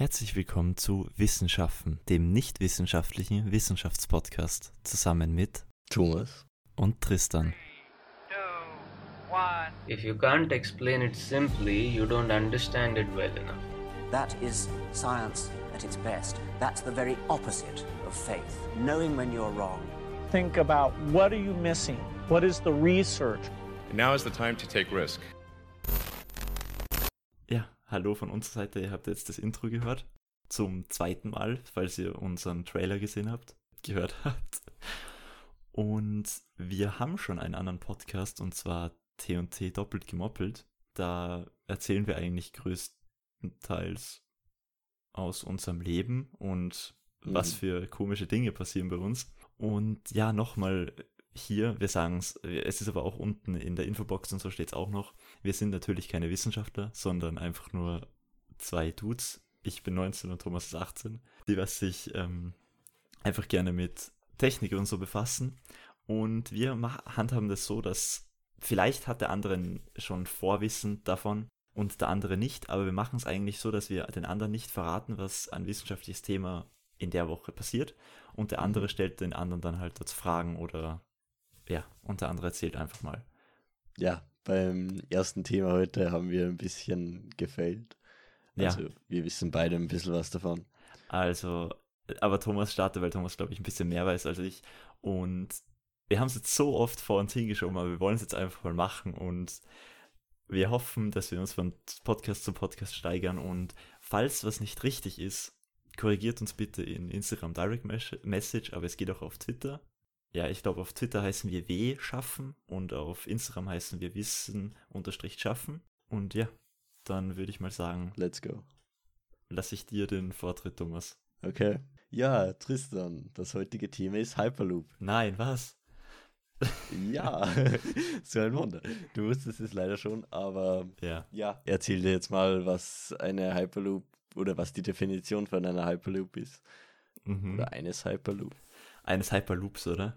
Herzlich willkommen zu Wissenschaften, dem nicht wissenschaftlichen Wissenschaftspodcast, zusammen mit Thomas und Tristan. If you can't explain it simply, you don't understand it well enough. That is science at its best. That's the very opposite of faith. Knowing when you're wrong. Think about what are you missing? What is the research? now is the time to take risk. Hallo von unserer Seite. Ihr habt jetzt das Intro gehört. Zum zweiten Mal, falls ihr unseren Trailer gesehen habt, gehört habt. Und wir haben schon einen anderen Podcast und zwar T&T doppelt gemoppelt. Da erzählen wir eigentlich größtenteils aus unserem Leben und mhm. was für komische Dinge passieren bei uns. Und ja, nochmal hier, wir sagen es, es ist aber auch unten in der Infobox und so steht es auch noch. Wir sind natürlich keine Wissenschaftler, sondern einfach nur zwei Dudes. Ich bin 19 und Thomas ist 18, die was sich ähm, einfach gerne mit Technik und so befassen. Und wir handhaben das so, dass vielleicht hat der andere schon Vorwissen davon und der andere nicht, aber wir machen es eigentlich so, dass wir den anderen nicht verraten, was ein wissenschaftliches Thema in der Woche passiert und der andere stellt den anderen dann halt dazu Fragen oder ja, und der andere erzählt einfach mal. Ja, beim ersten Thema heute haben wir ein bisschen gefällt. Also ja. wir wissen beide ein bisschen was davon. Also, aber Thomas startet, weil Thomas, glaube ich, ein bisschen mehr weiß als ich. Und wir haben es jetzt so oft vor uns hingeschoben, aber wir wollen es jetzt einfach mal machen und wir hoffen, dass wir uns von Podcast zu Podcast steigern und falls was nicht richtig ist, korrigiert uns bitte in Instagram Direct Message, aber es geht auch auf Twitter ja, ich glaube, auf Twitter heißen wir W schaffen und auf Instagram heißen wir Wissen unterstrich schaffen. Und ja, dann würde ich mal sagen, let's go. Lass ich dir den Vortritt, Thomas. Okay. Ja, Tristan, das heutige Thema ist Hyperloop. Nein, was? ja, so ein Wunder. Du wusstest es leider schon, aber ja. ja, erzähl dir jetzt mal, was eine Hyperloop oder was die Definition von einer Hyperloop ist. Mhm. Oder eines Hyperloop eines Hyperloops, oder?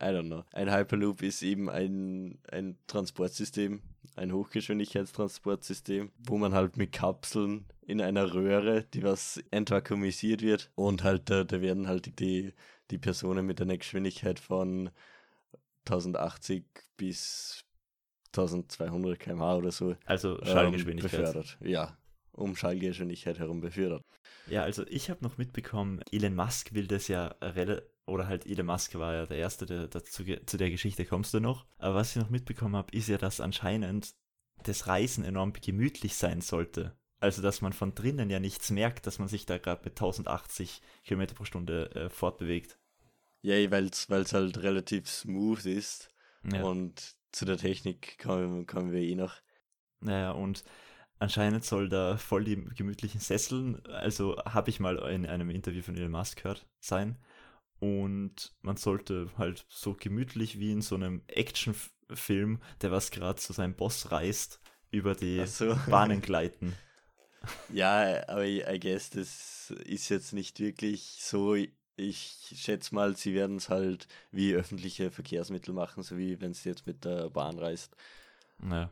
I don't know. Ein Hyperloop ist eben ein, ein Transportsystem, ein Hochgeschwindigkeitstransportsystem, wo man halt mit Kapseln in einer Röhre, die was entvakuumisiert wird und halt da, da werden halt die, die Personen mit einer Geschwindigkeit von 1080 bis 1200 km/h oder so. Also Schallgeschwindigkeit. Ähm, befördert. Ja, um Schallgeschwindigkeit herum befördert. Ja, also ich habe noch mitbekommen, Elon Musk will das ja oder halt Elon Musk war ja der Erste, der dazu zu der Geschichte kommst du noch. Aber was ich noch mitbekommen habe, ist ja, dass anscheinend das Reisen enorm gemütlich sein sollte. Also, dass man von drinnen ja nichts merkt, dass man sich da gerade mit 1080 km pro Stunde äh, fortbewegt. Ja, weil es halt relativ smooth ist. Ja. Und zu der Technik kommen, kommen wir eh noch. Naja, und anscheinend soll da voll die gemütlichen Sesseln, also habe ich mal in einem Interview von Elon Musk gehört, sein. Und man sollte halt so gemütlich wie in so einem Actionfilm, der was gerade zu seinem Boss reist, über die so. Bahnen gleiten. Ja, aber I guess das ist jetzt nicht wirklich so. Ich schätze mal, sie werden es halt wie öffentliche Verkehrsmittel machen, so wie wenn sie jetzt mit der Bahn reist. Naja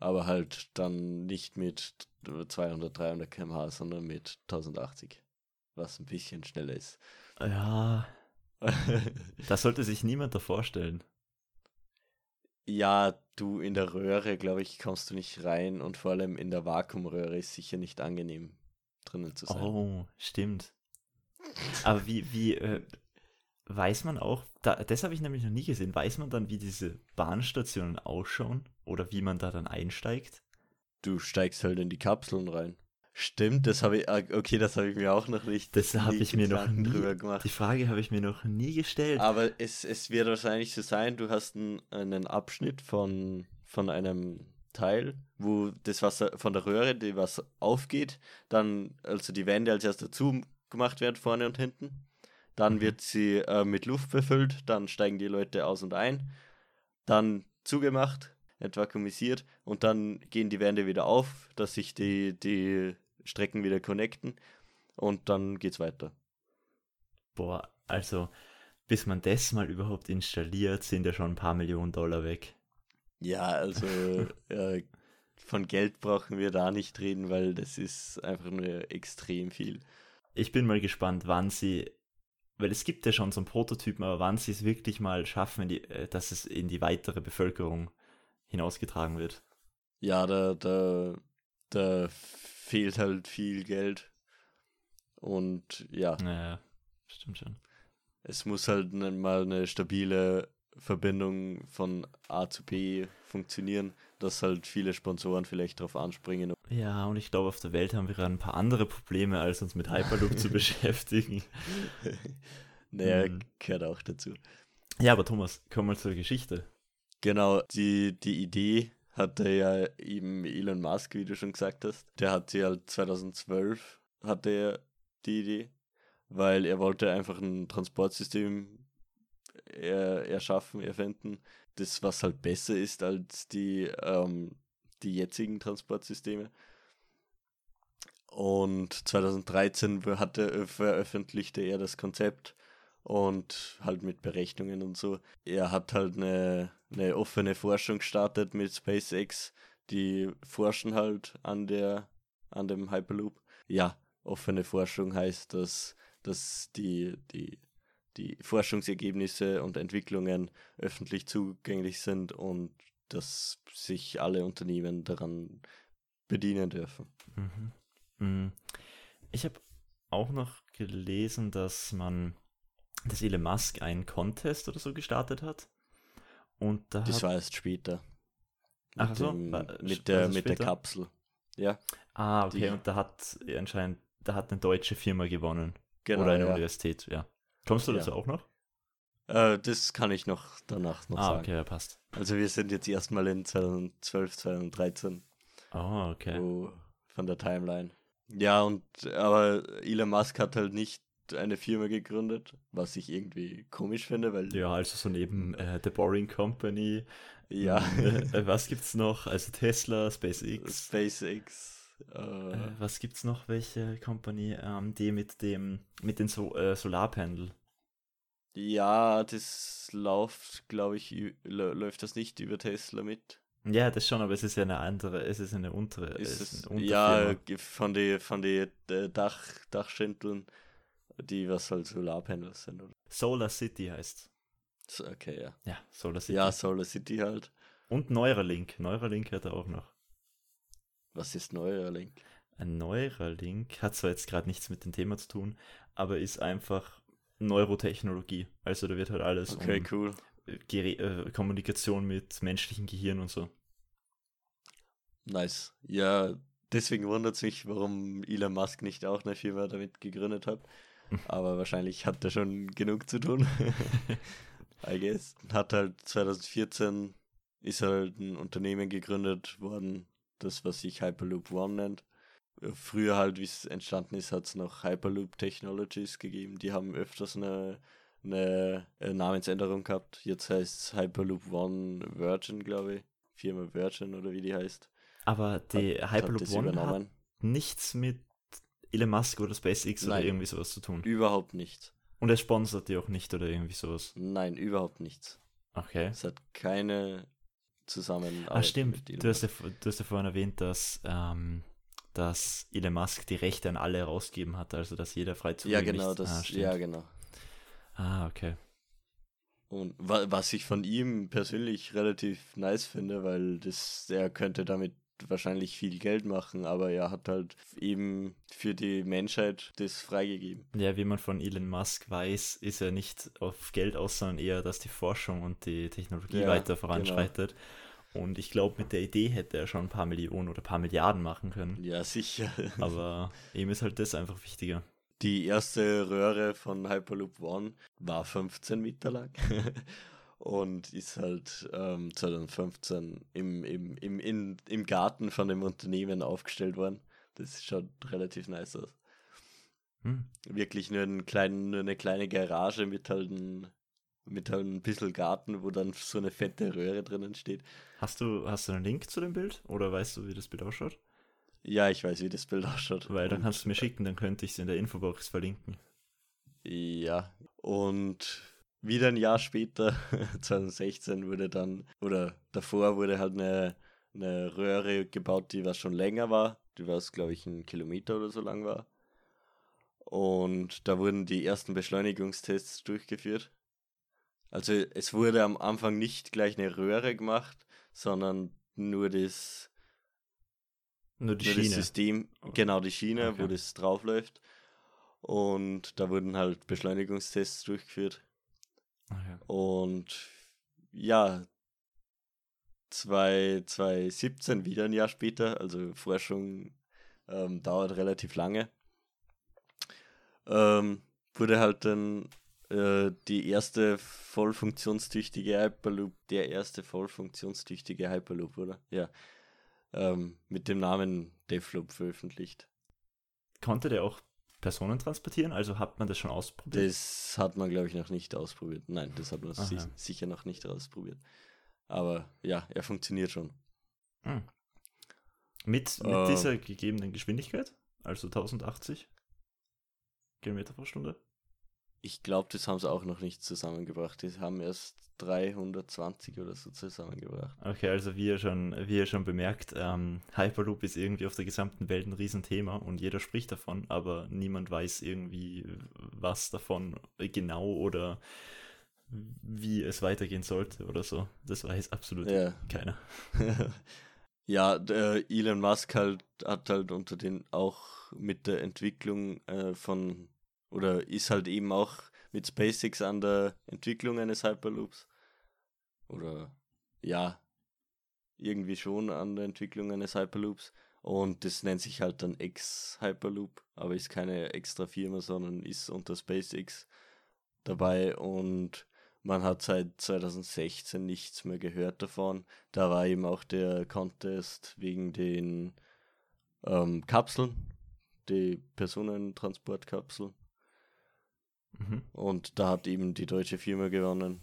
aber halt dann nicht mit 200, 300 km/h, sondern mit 1080, was ein bisschen schneller ist. Ja, das sollte sich niemand da vorstellen. Ja, du in der Röhre, glaube ich, kommst du nicht rein und vor allem in der Vakuumröhre ist sicher nicht angenehm drinnen zu sein. Oh, stimmt. Aber wie, wie, äh, weiß man auch, da, das habe ich nämlich noch nie gesehen, weiß man dann, wie diese Bahnstationen ausschauen oder wie man da dann einsteigt? Du steigst halt in die Kapseln rein. Stimmt, das habe ich, ah, okay, das habe ich mir auch noch nicht. Das habe ich mir noch nie drüber gemacht. Die Frage habe ich mir noch nie gestellt. Aber es, es wird wahrscheinlich so sein, du hast einen, einen Abschnitt von, von einem Teil, wo das Wasser von der Röhre, die Wasser aufgeht, dann, also die Wände als erst dazu gemacht werden, vorne und hinten. Dann mhm. wird sie äh, mit Luft befüllt, dann steigen die Leute aus und ein, dann zugemacht, entvakuumisiert und dann gehen die Wände wieder auf, dass sich die, die Strecken wieder connecten und dann geht's weiter. Boah, also bis man das mal überhaupt installiert, sind ja schon ein paar Millionen Dollar weg. Ja, also äh, von Geld brauchen wir da nicht reden, weil das ist einfach nur extrem viel. Ich bin mal gespannt, wann sie, weil es gibt ja schon so einen Prototypen, aber wann sie es wirklich mal schaffen, die, äh, dass es in die weitere Bevölkerung hinausgetragen wird. Ja, da, da, da fehlt halt viel Geld. Und ja, Naja, stimmt schon. es muss halt mal eine stabile Verbindung von A zu B funktionieren, dass halt viele Sponsoren vielleicht drauf anspringen. Ja, und ich glaube, auf der Welt haben wir gerade ein paar andere Probleme, als uns mit Hyperloop zu beschäftigen. naja, Mhm. gehört auch dazu. Ja, aber Thomas, komm mal zur Geschichte. Genau, die, die Idee hatte ja eben Elon Musk, wie du schon gesagt hast. Der hat sie halt 2012 hatte er die Idee, weil er wollte einfach ein Transportsystem er, erschaffen, erfinden, das was halt besser ist als die, ähm, die jetzigen Transportsysteme. Und 2013 hatte, veröffentlichte er das Konzept und halt mit Berechnungen und so. Er hat halt eine, eine offene Forschung gestartet mit SpaceX. Die forschen halt an der an dem Hyperloop. Ja, offene Forschung heißt, dass, dass die, die, die Forschungsergebnisse und Entwicklungen öffentlich zugänglich sind und dass sich alle Unternehmen daran bedienen dürfen. Mhm. Mhm. Ich habe auch noch gelesen, dass man, dass Elon Musk einen Contest oder so gestartet hat. Und da Das war erst später. Ach Mit, so, dem, war- war mit, der, mit der? Kapsel. Ja, ah, okay, die- und da hat anscheinend, da hat eine deutsche Firma gewonnen. genau. oder eine ja. Universität, ja. Kommst du Ja. dazu auch noch? Äh, das kann ich noch danach noch ah, sagen. okay, ja, passt. Also wir sind jetzt erstmal in 2012, 2013 Oh, okay. wo, von der Timeline. Ja, und aber Elon Musk hat halt nicht eine Firma gegründet, was ich irgendwie komisch finde, weil Ja, also so neben äh, The Boring Company. ja, Äh, was gibt's noch? Also Tesla, SpaceX. SpaceX, äh, Äh, was gibt's noch? Welche Company? Ähm, die mit dem, mit den so äh, Solarpanel. Ja, das läuft, glaube ich, läuft das nicht über Tesla mit. Ja, das schon, aber es ist ja eine andere, es ist eine untere, Ist es eine ja, von den von die, äh, Dach, Dachschindeln, die was halt Solarpanels sind. Oder? Solar City heißt. So, okay, ja. Ja, Solar City. Ja, Solar City halt. Und Neuralink. Neuralink hat er auch noch. Was ist Neuralink? Ein Neuralink hat zwar jetzt gerade nichts mit dem Thema zu tun, aber ist einfach Neurotechnologie. Also da wird halt alles Okay, um cool. Gerä äh, Kommunikation mit menschlichem Gehirn und so. Nice. Ja, deswegen wundert es mich, warum Elon Musk nicht auch eine Firma damit gegründet hat. Aber wahrscheinlich hat er schon genug zu tun. I guess. Hat halt 2014 ist halt ein Unternehmen gegründet worden, das was sich Hyperloop One nennt. Früher halt, wie es entstanden ist, hat es noch Hyperloop Technologies gegeben. Die haben öfters eine, eine Namensänderung gehabt. Jetzt heißt es Hyperloop One Virgin, glaube ich. Firma Virgin oder wie die heißt. Aber die Hat- hat Hyperloop das One hat nichts mit Elon Musk oder SpaceX oder Nein. irgendwie sowas zu tun. Überhaupt nichts. Und er sponsert die auch nicht oder irgendwie sowas. Nein, überhaupt nichts. Okay. Es hat keine Zusammenarbeit. Ah, stimmt. Du hast, ja, du hast ja vorhin erwähnt, dass, ähm, dass Elon Musk die Rechte an alle herausgegeben hat, also dass jeder frei Ja, zugänglich genau, Ah, das. stimmt. ja, genau. Ah, okay. Und wa was ich von ihm persönlich relativ nice finde, weil das, er könnte damit wahrscheinlich viel Geld machen, aber er hat halt eben für die Menschheit das freigegeben. Ja, wie man von Elon Musk weiß, ist er nicht auf Geld aus, sondern eher, dass die Forschung und die Technologie Ja, weiter genau. Und ich glaube, mit der Idee hätte er schon ein paar Millionen oder ein paar Milliarden machen können. Ja, sicher. Aber ihm ist halt das einfach wichtiger. Die erste Röhre von Hyperloop One war 15 Meter lang und ist halt ähm, 2015 im, im, im, in, im Garten von dem Unternehmen aufgestellt worden. Das schaut relativ nice aus. Hm. Wirklich nur, einen kleinen, nur eine kleine Garage mit halt, ein, mit halt ein bisschen Garten, wo dann so eine fette Röhre drinnen steht. Hast du, hast du einen Link zu dem Bild? Oder weißt du, wie das Bild ausschaut? Ja, ich weiß, wie das Bild ausschaut. Weil dann kannst du mir schicken, dann könnte ich es in der Infobox verlinken. Ja, und wieder ein Jahr später, 2016, wurde dann, oder davor wurde halt eine, eine Röhre gebaut, die was schon länger war, die was, glaube ich, ein Kilometer oder so lang war. Und da wurden die ersten Beschleunigungstests durchgeführt. Also es wurde am Anfang nicht gleich eine Röhre gemacht, sondern nur das, Nur die nur das Schiene. System, genau die Schiene, wo Okay. das draufläuft. Und da wurden halt Beschleunigungstests durchgeführt. Okay. Und ja, 2 2017, wieder ein Jahr später, also Forschung ähm, dauert relativ lange, ähm, wurde halt dann äh, die erste voll funktionstüchtige Hyperloop, der erste voll funktionstüchtige Hyperloop, oder? Ja. Ähm, mit dem Namen Devloop veröffentlicht. Konnte der auch Personen transportieren? Also hat man das schon ausprobiert? Das hat man, glaube ich, noch nicht ausprobiert. Nein, das hat man Aha. si sicher noch nicht ausprobiert. Aber ja, er funktioniert schon. Hm. Mit, mit Äh. dieser gegebenen Geschwindigkeit? Also 1080 Kilometer pro Stunde? Ich glaube, das haben sie auch noch nicht zusammengebracht. Die haben erst 320 oder so zusammengebracht. Okay, also wie ihr schon, wie ihr schon bemerkt, ähm, Hyperloop ist irgendwie auf der gesamten Welt ein Riesenthema und jeder spricht davon, aber niemand weiß irgendwie, was davon genau oder wie es weitergehen sollte oder so. Das weiß absolut Ja. keiner. ja, der Elon Musk halt, hat halt unter den auch mit der Entwicklung äh, von oder ist halt eben auch mit SpaceX an der Entwicklung eines Hyperloops. Oder ja, irgendwie schon an der Entwicklung eines Hyperloops. Und das nennt sich halt dann X-Hyperloop, aber ist keine extra Firma, sondern ist unter SpaceX dabei und man hat seit 2016 nichts mehr gehört davon. Da war eben auch der Contest wegen den ähm, Kapseln, die Personentransportkapseln. Mhm. Und da hat eben die deutsche Firma gewonnen.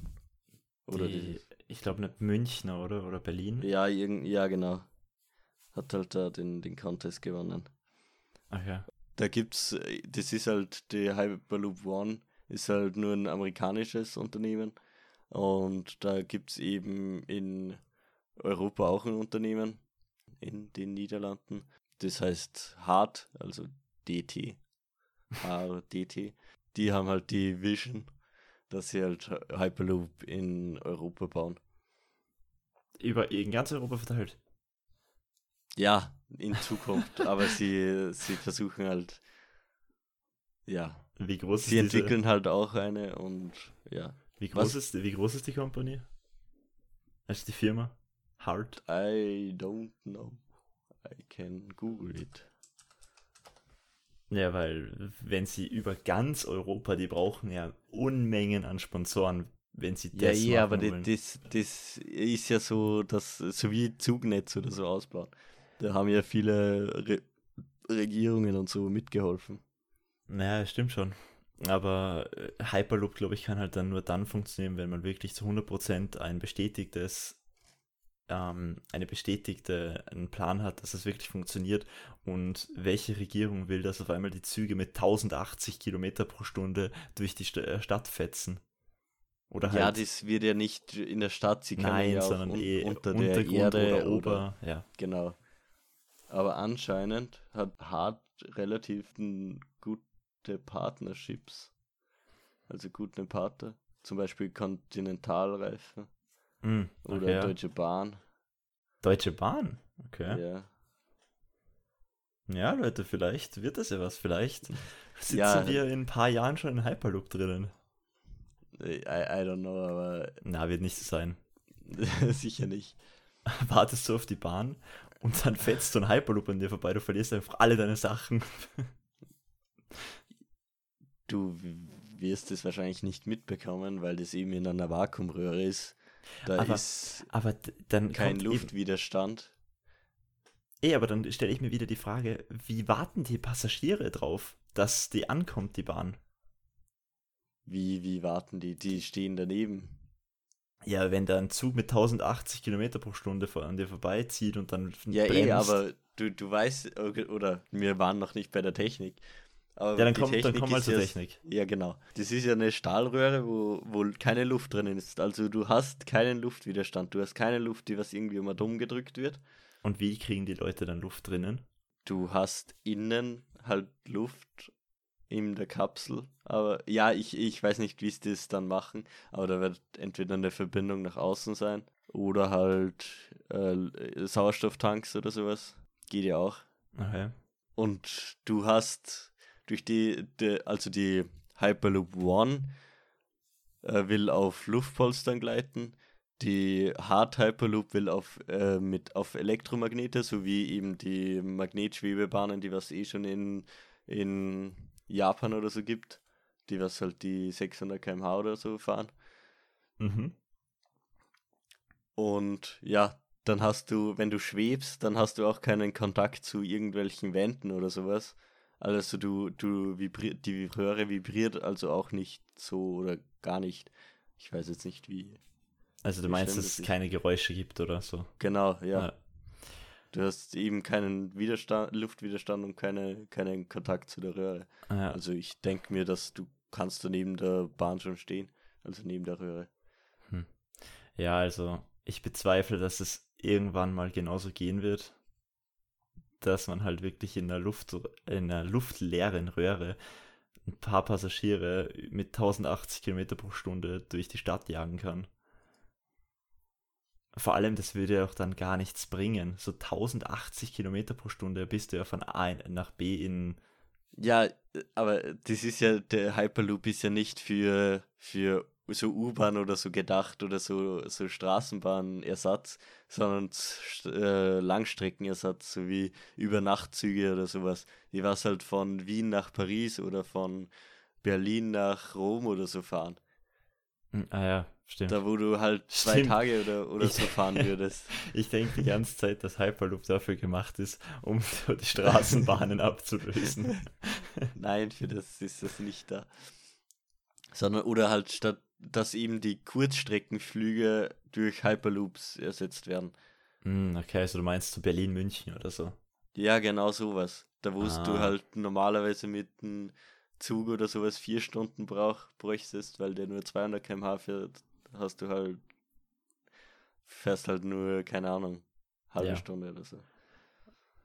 Oder Die, die, ich glaube nicht Münchner, oder? Oder Berlin? ja, irgend, ja, genau. Hat halt da den, den Contest gewonnen. Ach ja. Da gibt's, das ist halt, die Hyperloop One ist halt nur ein amerikanisches Unternehmen. Und da gibt's eben in Europa auch ein Unternehmen, in den Niederlanden. Das heißt Hart, also DT. HDT. Die haben halt die Vision, dass sie halt Hyperloop in Europa bauen. Über in ganz Europa verteilt. Ja, in Zukunft. aber sie, sie versuchen halt, ja, Wie groß Sie ist diese, entwickeln halt auch eine und ja. wie groß was? ist wie groß ist die Company? Also die Firma? Hard. I don't know. I can Google it. Ja, weil wenn sie über ganz Europa, die brauchen ja Unmengen an Sponsoren, wenn sie Ja, das eh, machen aber wollen. das, das ist ja so, dass so wie Zugnetz oder so ausbauen. Da haben ja viele Re Regierungen und so mitgeholfen. Naja, stimmt schon. Aber äh, Hyperloop, glaube ich, kann halt dann nur dann funktionieren, wenn man wirklich zu 100% ein bestätigtes, ähm, eine bestätigte, einen Plan hat, dass es wirklich funktioniert. Und welche Regierung will, dass auf einmal die Züge mit 1080 Kilometer pro Stunde durch die St äh, Stadt fetzen? Oder halt, Ja, das wird ja nicht in der Stadt, sie können nein, ja auch sondern un eh unter der Untergrund Erde oder Ober, ja. Genau. Aber anscheinend hat Hart relativ gute Partnerships. Also gute Partner. Zum Beispiel Oder okay, ja. Deutsche Bahn. Deutsche Bahn, okay. Ja. Ja, Leute, vielleicht wird das ja was. Vielleicht sitzen Ja. wir in ein paar Jahren schon in Hyperloop drinnen. I, I don't know, aber Na, wird nicht so sein. sicher nicht. Wartest du auf die Bahn und dann fetzt so ein Hyperloop an dir vorbei. Du verlierst einfach alle deine Sachen. Du wirst es wahrscheinlich nicht mitbekommen, weil das eben in einer Vakuumröhre ist. Da Aber ist Aber dann kein Luftwiderstand. Eh, aber dann stelle ich mir wieder die Frage, wie warten die Passagiere drauf, dass die ankommt, die Bahn? Wie, wie warten die? Die stehen daneben. Ja, wenn da ein Zug mit 1080 Kilometer pro Stunde vor, an dir vorbeizieht und dann Ja, eh, bremst. aber du, du weißt, oder wir waren noch nicht bei der Technik, Aber Ja, dann die komm, dann Technik komm mal ist zur Technik. Ja, genau. Das ist ja eine Stahlröhre, wo, wo keine Luft drinnen ist. Also du hast keinen Luftwiderstand. Du hast keine Luft, die was irgendwie immer dumm gedrückt wird. Und wie kriegen die Leute dann Luft drinnen? Du hast innen halt Luft in der Kapsel. Aber ja, ich, ich weiß nicht, wie sie das dann machen. Aber da wird entweder eine Verbindung nach außen sein oder halt äh, Sauerstofftanks oder sowas. Geht ja auch. Okay. Und du hast durch die, die also die Hyperloop One äh, will auf Luftpolstern gleiten. Die Hard Hyperloop will auf, äh, mit, auf Elektromagnete, sowie eben die Magnetschwebebahnen, die was eh schon in, in Japan oder so gibt, die was halt die 600 km/h oder so fahren. Mhm. Und ja, dann hast du, wenn du schwebst, dann hast du auch keinen Kontakt zu irgendwelchen Wänden oder sowas. Also du, du vibriert, die Röhre vibriert also auch nicht so oder gar nicht. Ich weiß jetzt nicht wie. Also du Wie meinst, dass das es keine Geräusche gibt oder so? Genau, ja. Ja. Du hast eben keinen Widerstand, Luftwiderstand und keine, keinen Kontakt zu der Röhre. Ja. Also ich denke mir, dass du kannst da neben der Bahn schon stehen. Also neben der Röhre. Ja, also ich bezweifle, dass es irgendwann mal genauso gehen wird, dass man halt wirklich in einer Luft, in einer luftleeren Röhre ein paar Passagiere mit 1080 Kilometer pro Stunde durch die Stadt jagen kann. Vor allem, das würde ja auch dann gar nichts bringen. So 1080 Kilometer pro Stunde bist du ja von A nach B in. Ja, aber das ist ja, der Hyperloop ist ja nicht für, für so U-Bahn oder so gedacht oder so, so Straßenbahnersatz, sondern äh, Langstreckenersatz, so wie Übernachtzüge oder sowas. Die was halt von Wien nach Paris oder von Berlin nach Rom oder so fahren. Hm, Ah ja, stimmt. Da wo du halt zwei Stimmt. Tage oder, oder Ich- so fahren würdest. Ich denke die ganze Zeit, dass Hyperloop dafür gemacht ist, um so die Straßenbahnen abzulösen. Nein, für das ist das nicht da. Sondern, oder halt statt, dass eben die Kurzstreckenflüge durch Hyperloops ersetzt werden. Hm, okay, also du meinst zu Berlin-München oder so. Ja, genau sowas. Da wo Ah. du halt normalerweise mit einem Zug oder sowas vier Stunden brauch, bräuchtest, weil der nur 200 km/h fährt, hast du halt, fährst halt nur, keine Ahnung, halbe Ja. Stunde oder so.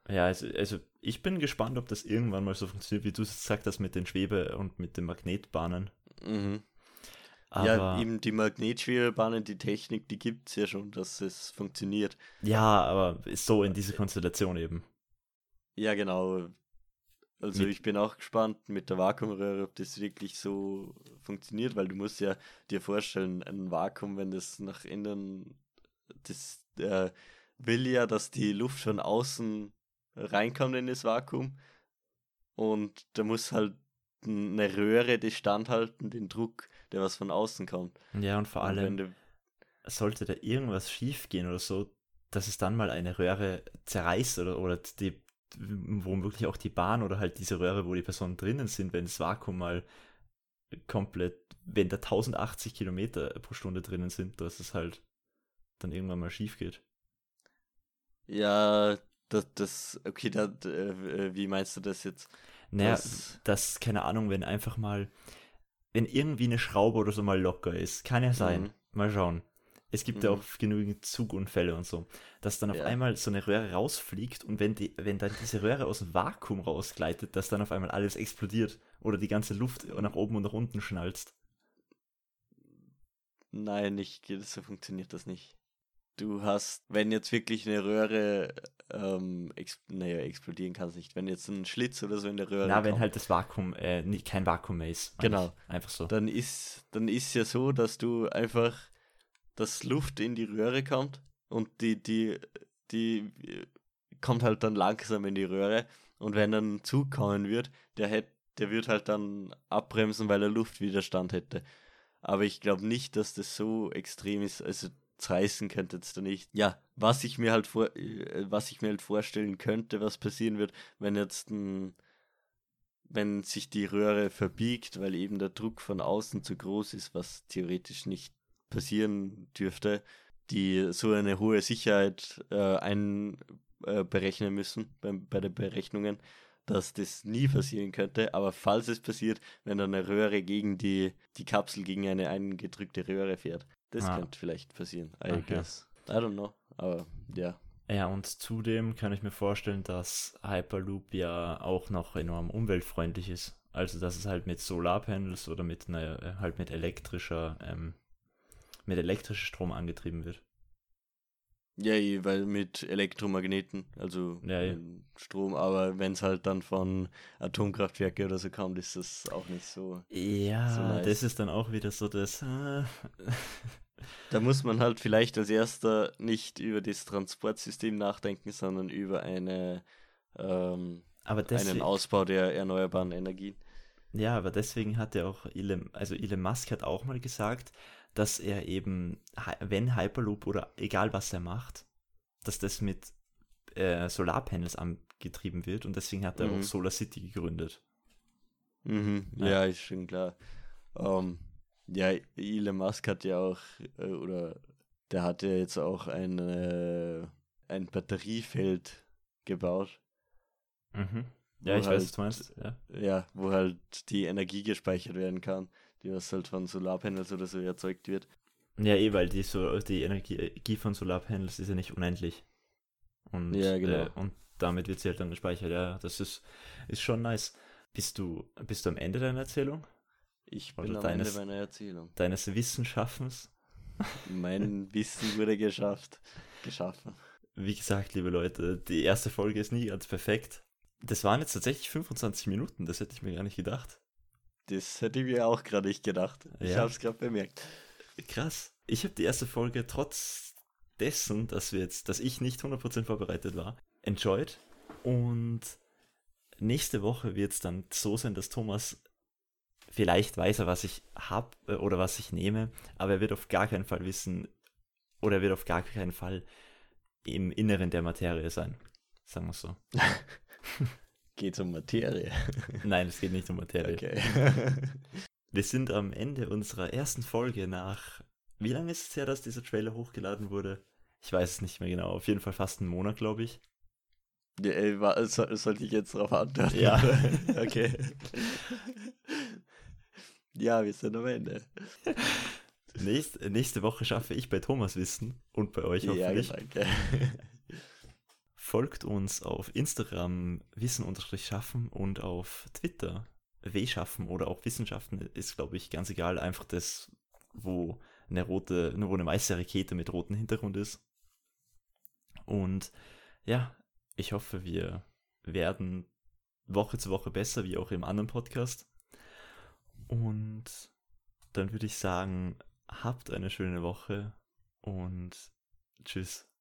Ja, also, also ich bin gespannt, ob das irgendwann mal so funktioniert, wie du es gesagt hast mit den Schwebe- und mit den Magnetbahnen. Mhm. Aber ja, eben die Magnetschwebebahnen, die Technik, die gibt es ja schon, dass es funktioniert. ja, aber so in dieser Konstellation eben. Ja, genau. Also ich bin auch gespannt mit der Vakuumröhre, ob das wirklich so funktioniert, weil du musst ja dir vorstellen, ein Vakuum, wenn das nach innen, das äh, will ja, dass die Luft von außen reinkommt in das Vakuum und da muss halt eine Röhre das standhalten, den Druck, der was von außen kommt. Ja, und vor Und allem wenn du, sollte da irgendwas schief gehen oder so, dass es dann mal eine Röhre zerreißt oder, oder die, womöglich auch die Bahn oder halt diese Röhre, wo die Personen drinnen sind, wenn das Vakuum mal komplett, wenn da 1080 Kilometer pro Stunde drinnen sind, dass es halt dann irgendwann mal schief geht. ja, das, das okay, da, äh, wie meinst du das jetzt? Naja, Das- das, keine Ahnung, wenn einfach mal, wenn irgendwie eine Schraube oder so mal locker ist, kann ja sein, Mhm. mal schauen. Es gibt ja Mhm. auch genügend Zugunfälle und so, dass dann auf Ja. einmal so eine Röhre rausfliegt und wenn, die, wenn dann diese Röhre aus dem Vakuum rausgleitet, dass dann auf einmal alles explodiert oder die ganze Luft nach oben und nach unten schnalzt. Nein, nicht, so funktioniert das nicht. Du hast, wenn jetzt wirklich eine Röhre, ähm, ex naja, explodieren kann es nicht. Wenn jetzt ein Schlitz oder so in der Röhre Na, wenn kommt, halt das Vakuum, äh, nicht, kein Vakuum mehr ist. Genau. Einfach so. dann ist, dann ist ja so, dass du einfach, dass Luft in die Röhre kommt und die, die, die äh, kommt halt dann langsam in die Röhre und wenn dann ein Zug kommen wird, der hätt, der wird halt dann abbremsen, weil er Luftwiderstand hätte. Aber ich glaube nicht, dass das so extrem ist, also zerreißen könnte es da nicht. Ja, was ich mir halt vor, äh, was ich mir halt vorstellen könnte, was passieren wird, wenn jetzt ein, wenn sich die Röhre verbiegt, weil eben der Druck von außen zu groß ist, was theoretisch nicht passieren dürfte, die so eine hohe Sicherheit äh, einberechnen müssen bei, bei den Berechnungen, dass das nie passieren könnte, aber falls es passiert, wenn dann eine Röhre gegen die, die Kapsel gegen eine eingedrückte Röhre fährt. Das Ah. könnte vielleicht passieren. I Okay. guess. I don't know. Aber ja. Ja, und zudem kann ich mir vorstellen, dass Hyperloop ja auch noch enorm umweltfreundlich ist. Also, dass es halt mit Solarpanels oder mit einer, äh, halt mit elektrischer, ähm, mit elektrischem Strom angetrieben wird. Ja, eh, weil mit Elektromagneten, also Ja, ja. ähm, Strom, aber wenn es halt dann von Atomkraftwerke oder so kommt, ist das auch nicht so. Ja, So nice. das ist dann auch wieder so das. Äh, Da muss man halt vielleicht als erster nicht über das Transportsystem nachdenken, sondern über eine, ähm, deswegen, einen Ausbau der erneuerbaren Energien. Ja, aber deswegen hat er auch Elon, also Elon Musk hat auch mal gesagt, dass er eben, wenn Hyperloop oder egal was er macht, dass das mit äh, Solarpanels angetrieben wird und deswegen hat er Mhm. auch Solar City gegründet. Mhm, Ja. ja. ist schon klar. Ähm, ja, Elon Musk hat ja auch, äh, oder der hat ja jetzt auch ein, äh, ein Batteriefeld gebaut. Mhm. Ja, ich weiß, halt- was du meinst. Ja. Ja, wo halt die Energie gespeichert werden kann, die was halt von Solarpanels oder so erzeugt wird. ja, eh, weil die, so, die Energie von Solarpanels ist ja nicht unendlich. Und, Ja, genau. äh, und damit wird sie halt dann gespeichert. Ja, das ist, ist schon nice. Bist du, bist du am Ende deiner Erzählung? Ich bin am deines- Ende meiner Erzählung. Deines Wissenschaftens? Mein Wissen wurde geschafft. Geschaffen. Wie gesagt, liebe Leute, die erste Folge ist nie ganz perfekt. Das waren jetzt tatsächlich 25 Minuten, das hätte ich mir gar nicht gedacht. Das hätte ich mir auch gerade nicht gedacht. Ich Ja. habe es gerade bemerkt. Krass. Ich habe die erste Folge trotz dessen, dass wir jetzt, dass ich nicht 100% vorbereitet war, enjoyed. Und nächste Woche wird es dann so sein, dass Thomas vielleicht weiß er, was ich habe oder was ich nehme, aber er wird auf gar keinen Fall wissen oder er wird auf gar keinen Fall im Inneren der Materie sein. Sagen wir es so. Geht um Materie. Nein, es geht nicht um Materie. Okay. Wir sind am Ende unserer ersten Folge nach. Wie lange ist es her, dass dieser Trailer hochgeladen wurde? Ich weiß es nicht mehr genau. Auf jeden Fall fast einen Monat, glaube ich. ja, ey, wa- soll, sollte ich jetzt darauf antworten? Ja. okay. Ja, wir sind am Ende. Nächst, nächste Woche schaffe ich bei Thomas Wissen und bei euch Ja, hoffentlich. danke. Folgt uns auf Instagram Wissen-Schaffen und auf Twitter W-Schaffen oder auch Wissenschaften ist, glaube ich, ganz egal. Einfach das, wo eine rote, wo eine weiße Rakete mit rotem Hintergrund ist. Und ja, ich hoffe, wir werden Woche zu Woche besser, wie auch im anderen Podcast. Und dann würde ich sagen, habt eine schöne Woche und tschüss.